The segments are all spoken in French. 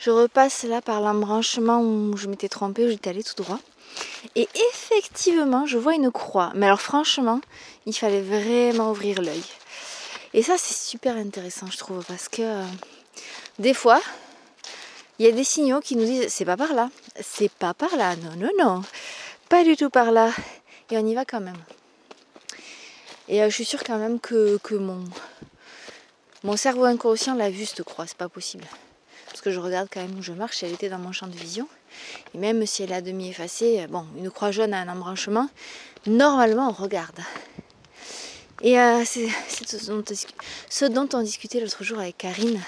Je repasse là par l'embranchement où je m'étais trompée, où j'étais allée tout droit. Et effectivement, je vois une croix. Mais alors franchement, il fallait vraiment ouvrir l'œil. Et ça, c'est super intéressant, je trouve, parce que euh, des fois, il y a des signaux qui nous disent c'est pas par là, c'est pas par là, non, non, non, pas du tout par là. Et on y va quand même. Et euh, je suis sûre quand même que, mon, mon cerveau inconscient l'a vu cette croix, c'est pas possible. Parce que je regarde quand même où je marche, elle était dans mon champ de vision. Et même si elle est à demi effacée, bon, une croix jaune a un embranchement, normalement on regarde. Et euh, c'est ce, dont on discutait l'autre jour avec Karine,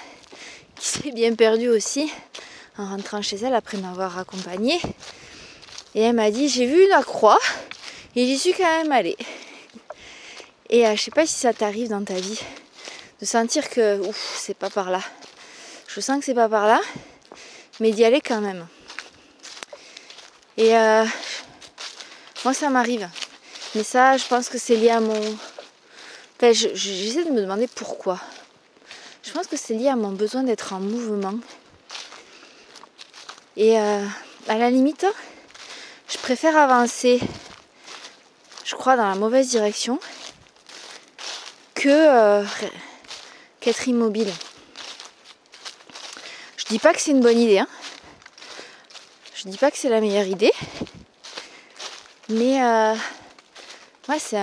qui s'est bien perdue aussi en rentrant chez elle après m'avoir accompagnée. Et elle m'a dit j'ai vu une croix et j'y suis quand même allée. Et euh, je sais pas si ça t'arrive dans ta vie de sentir que ouf, c'est pas par là. Je sens que c'est pas par là, mais d'y aller quand même. Et euh, moi ça m'arrive. Mais ça, je pense que c'est lié à mon. Enfin, j'essaie de me demander pourquoi. Je pense que c'est lié à mon besoin d'être en mouvement. Et euh, à la limite, je préfère avancer, je crois, dans la mauvaise direction que euh, qu'être immobile. Dis pas que c'est une bonne idée. Hein. Je dis pas que c'est la meilleure idée. Mais euh, ouais, c'est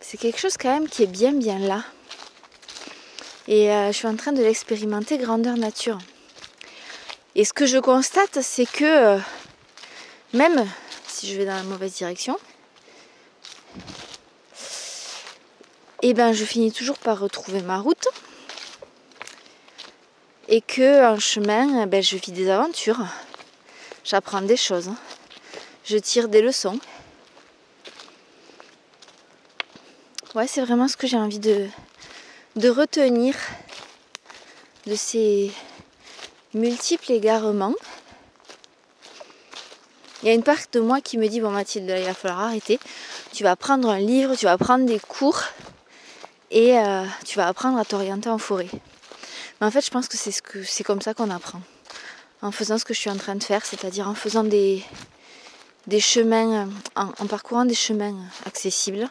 c'est quelque chose quand même qui est bien bien là. Et euh, je suis en train de l'expérimenter grandeur nature. Et ce que je constate, c'est que euh, même si je vais dans la mauvaise direction, et eh ben je finis toujours par retrouver ma route et que en chemin, ben, je vis des aventures, j'apprends des choses, je tire des leçons. Ouais, c'est vraiment ce que j'ai envie de, de retenir de ces multiples égarements. Il y a une part de moi qui me dit bon Mathilde, il va falloir arrêter. Tu vas prendre un livre, tu vas prendre des cours et euh, tu vas apprendre à t'orienter en forêt. Mais en fait, je pense que c'est comme ça qu'on apprend. En faisant ce que je suis en train de faire, c'est-à-dire en faisant des, chemins, en, parcourant des chemins accessibles.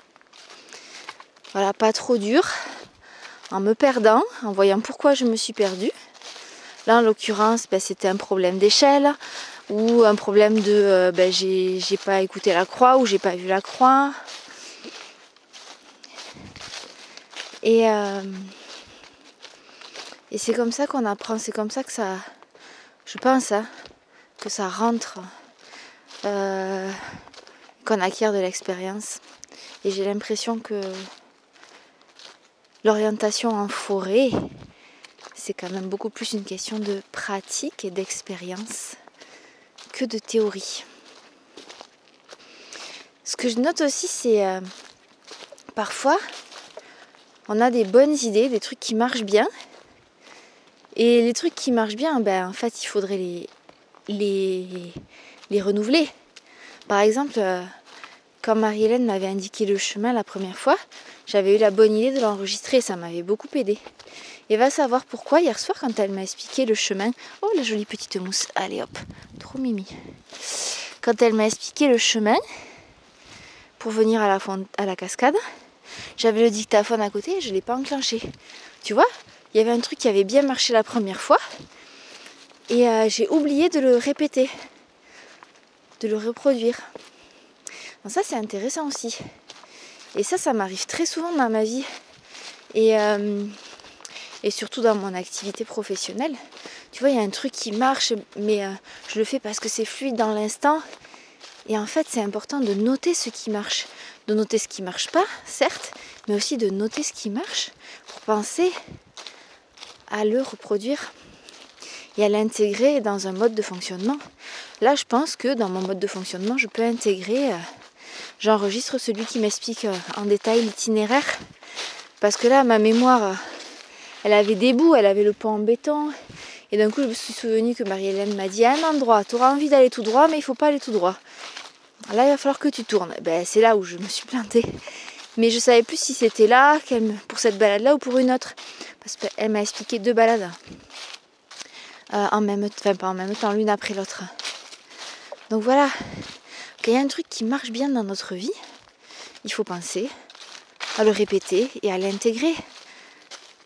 Voilà, pas trop dur, en me perdant, en voyant pourquoi je me suis perdue. Là, en l'occurrence, ben, c'était un problème d'échelle ou un problème de euh, ben, j'ai pas écouté la croix ou j'ai pas vu la croix. Et, euh, et c'est comme ça qu'on apprend, c'est comme ça que ça, je pense, hein, que ça rentre, euh, qu'on acquiert de l'expérience. Et j'ai l'impression que l'orientation en forêt, c'est quand même beaucoup plus une question de pratique et d'expérience que de théorie. Ce que je note aussi, c'est euh, parfois, on a des bonnes idées, des trucs qui marchent bien, et les trucs qui marchent bien, ben, en fait, il faudrait les, renouveler. Par exemple, euh, quand Marie-Hélène m'avait indiqué le chemin la première fois, j'avais eu la bonne idée de l'enregistrer, ça m'avait beaucoup aidé. Et va savoir pourquoi hier soir quand elle m'a expliqué le chemin. Oh la jolie petite mousse, allez hop, trop mimi. Quand elle m'a expliqué le chemin pour venir à la, à la cascade, j'avais le dictaphone à côté et je ne l'ai pas enclenché. Tu vois, il y avait un truc qui avait bien marché la première fois et euh, j'ai oublié de le répéter, de le reproduire. Ça c'est intéressant aussi. Et ça, ça m'arrive très souvent dans ma vie. Et, euh, et surtout dans mon activité professionnelle. Tu vois, il y a un truc qui marche, mais euh, je le fais parce que c'est fluide dans l'instant. Et en fait, c'est important de noter ce qui marche. De noter ce qui marche pas, certes, mais aussi de noter ce qui marche pour penser à le reproduire et à l'intégrer dans un mode de fonctionnement. Là, je pense que dans mon mode de fonctionnement, je peux intégrer, euh, j'enregistre celui qui m'explique euh, en détail l'itinéraire. Parce que là, ma mémoire, euh, elle avait des bouts, elle avait le pont en béton. Et d'un coup, je me suis souvenu que Marie-Hélène m'a dit à un endroit, tu auras envie d'aller tout droit, mais il faut pas aller tout droit. Là, il va falloir que tu tournes. Ben, c'est là où je me suis plantée. Mais je savais plus si c'était là, pour cette balade-là ou pour une autre. Parce qu'elle m'a expliqué deux balades. euh, en même enfin pas en même temps, l'une après l'autre. Donc voilà, quand il y a un truc qui marche bien dans notre vie, il faut penser à le répéter et à l'intégrer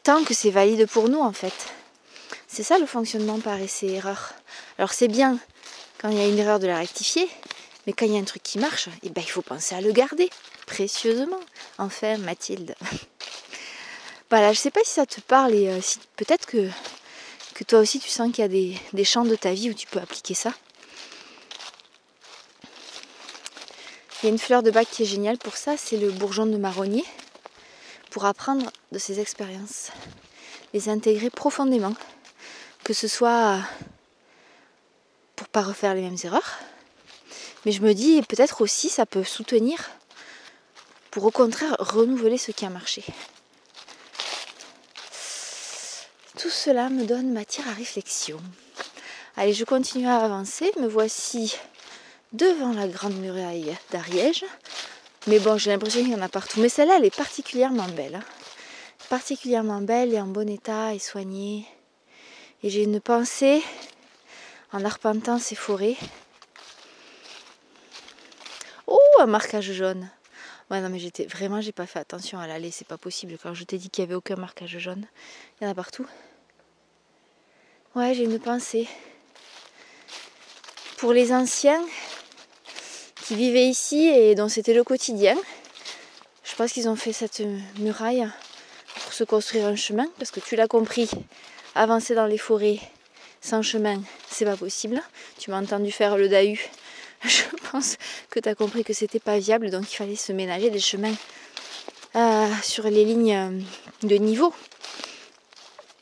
tant que c'est valide pour nous en fait. C'est ça le fonctionnement par essai-erreur. Alors c'est bien quand il y a une erreur de la rectifier, mais quand il y a un truc qui marche, eh ben, il faut penser à le garder précieusement. Enfin, Mathilde. voilà, je sais pas si ça te parle et euh, si peut-être que, que toi aussi tu sens qu'il y a des, champs de ta vie où tu peux appliquer ça. Il y a une fleur de bac qui est géniale pour ça, c'est le bourgeon de marronnier. Pour apprendre de ses expériences, les intégrer profondément, que ce soit pour pas refaire les mêmes erreurs, mais je me dis peut-être aussi ça peut soutenir pour au contraire renouveler ce qui a marché. Tout cela me donne matière à réflexion. Allez, je continue à avancer. Me voici devant la grande muraille d'Ariège. Mais bon, j'ai l'impression qu'il y en a partout. Mais celle-là, elle est particulièrement belle. Hein. Particulièrement belle et en bon état et soignée. Et j'ai une pensée en arpentant ces forêts. Un marquage jaune. Ouais, non, mais j'étais vraiment, j'ai pas fait attention à l'aller, c'est pas possible. Quand je t'ai dit qu'il y avait aucun marquage jaune, il y en a partout. Ouais, j'ai une pensée. Pour les anciens, qui vivaient ici et dont c'était le quotidien. Je pense qu'ils ont fait cette muraille pour se construire un chemin, parce que tu l'as compris, avancer dans les forêts sans chemin, c'est pas possible. Tu m'as entendu faire le Dahu. Je pense que tu as compris que c'était pas viable, donc il fallait se ménager des chemins euh, sur les lignes euh, de niveau.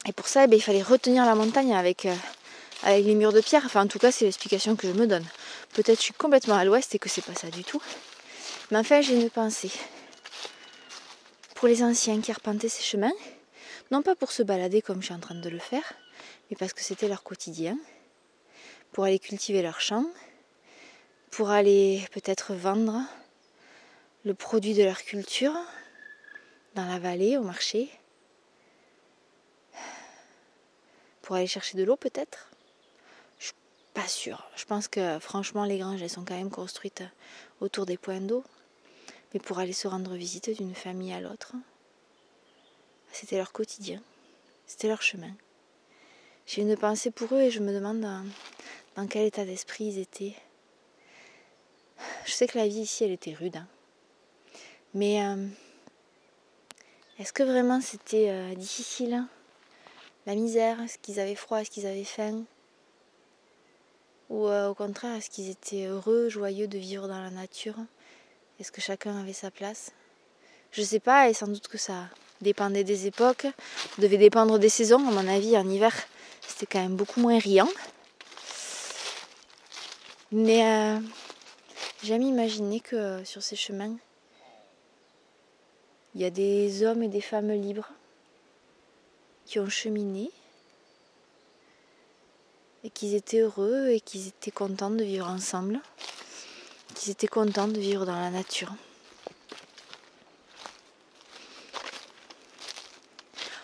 Et pour ça, eh ben, il fallait retenir la montagne avec, euh, avec les murs de pierre. Enfin, en tout cas, c'est l'explication que je me donne. Peut-être je suis complètement à l'ouest et que c'est pas ça du tout. Mais enfin, j'ai une pensée. Pour les anciens qui arpentaient ces chemins, non pas pour se balader comme je suis en train de le faire, mais parce que c'était leur quotidien, pour aller cultiver leurs champs, pour aller peut-être vendre le produit de leur culture dans la vallée, au marché, pour aller chercher de l'eau peut-être? Pas sûr. Je pense que franchement, les granges, elles sont quand même construites autour des points d'eau. Mais pour aller se rendre visite d'une famille à l'autre, c'était leur quotidien. C'était leur chemin. J'ai une pensée pour eux et je me demande dans, quel état d'esprit ils étaient. Je sais que la vie ici, elle était rude. Hein. Mais euh, est-ce que vraiment c'était euh, difficile hein? La misère, est-ce qu'ils avaient froid, est-ce qu'ils avaient faim? Ou euh, au contraire, est-ce qu'ils étaient heureux, joyeux de vivre dans la nature? Est-ce que chacun avait sa place? Je sais pas, et sans doute que ça dépendait des époques, devait dépendre des saisons. À mon avis, en hiver, c'était quand même beaucoup moins riant. Mais j'aime imaginer que euh, sur ces chemins, il y a des hommes et des femmes libres qui ont cheminé et qu'ils étaient heureux et qu'ils étaient contents de vivre ensemble, qu'ils étaient contents de vivre dans la nature.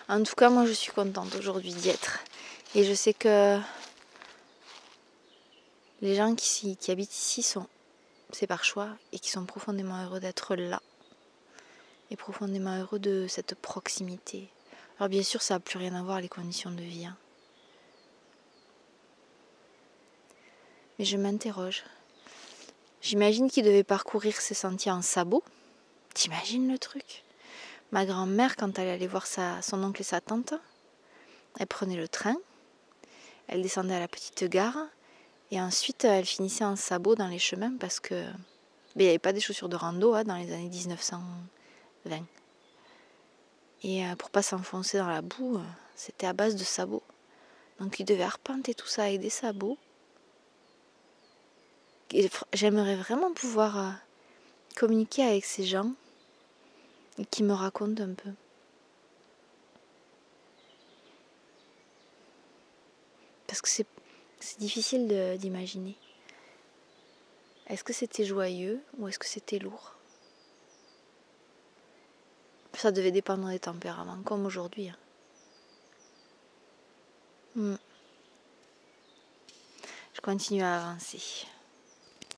En tout cas, moi je suis contente aujourd'hui d'y être. Et je sais que les gens qui habitent ici sont, c'est par choix, et qui sont profondément heureux d'être là. Et profondément heureux de cette proximité. Alors bien sûr, ça n'a plus rien à voir les conditions de vie. Hein. Mais je m'interroge. J'imagine qu'il devait parcourir ces sentiers en sabots. T'imagines le truc? Ma grand-mère, quand elle allait voir son oncle et sa tante, elle prenait le train, elle descendait à la petite gare, et ensuite elle finissait en sabots dans les chemins parce que ben, il n'y avait pas des chaussures de rando hein, dans les années 1920. Et euh, pour pas s'enfoncer dans la boue, euh, c'était à base de sabots. Donc il devait arpenter tout ça avec des sabots j'aimerais vraiment pouvoir euh, communiquer avec ces gens qui me racontent un peu. Parce que c'est, difficile d'imaginer. Est-ce que c'était joyeux ou est-ce que c'était lourd? Ça devait dépendre des tempéraments, comme aujourd'hui. Hein. Hmm. continuer à avancer.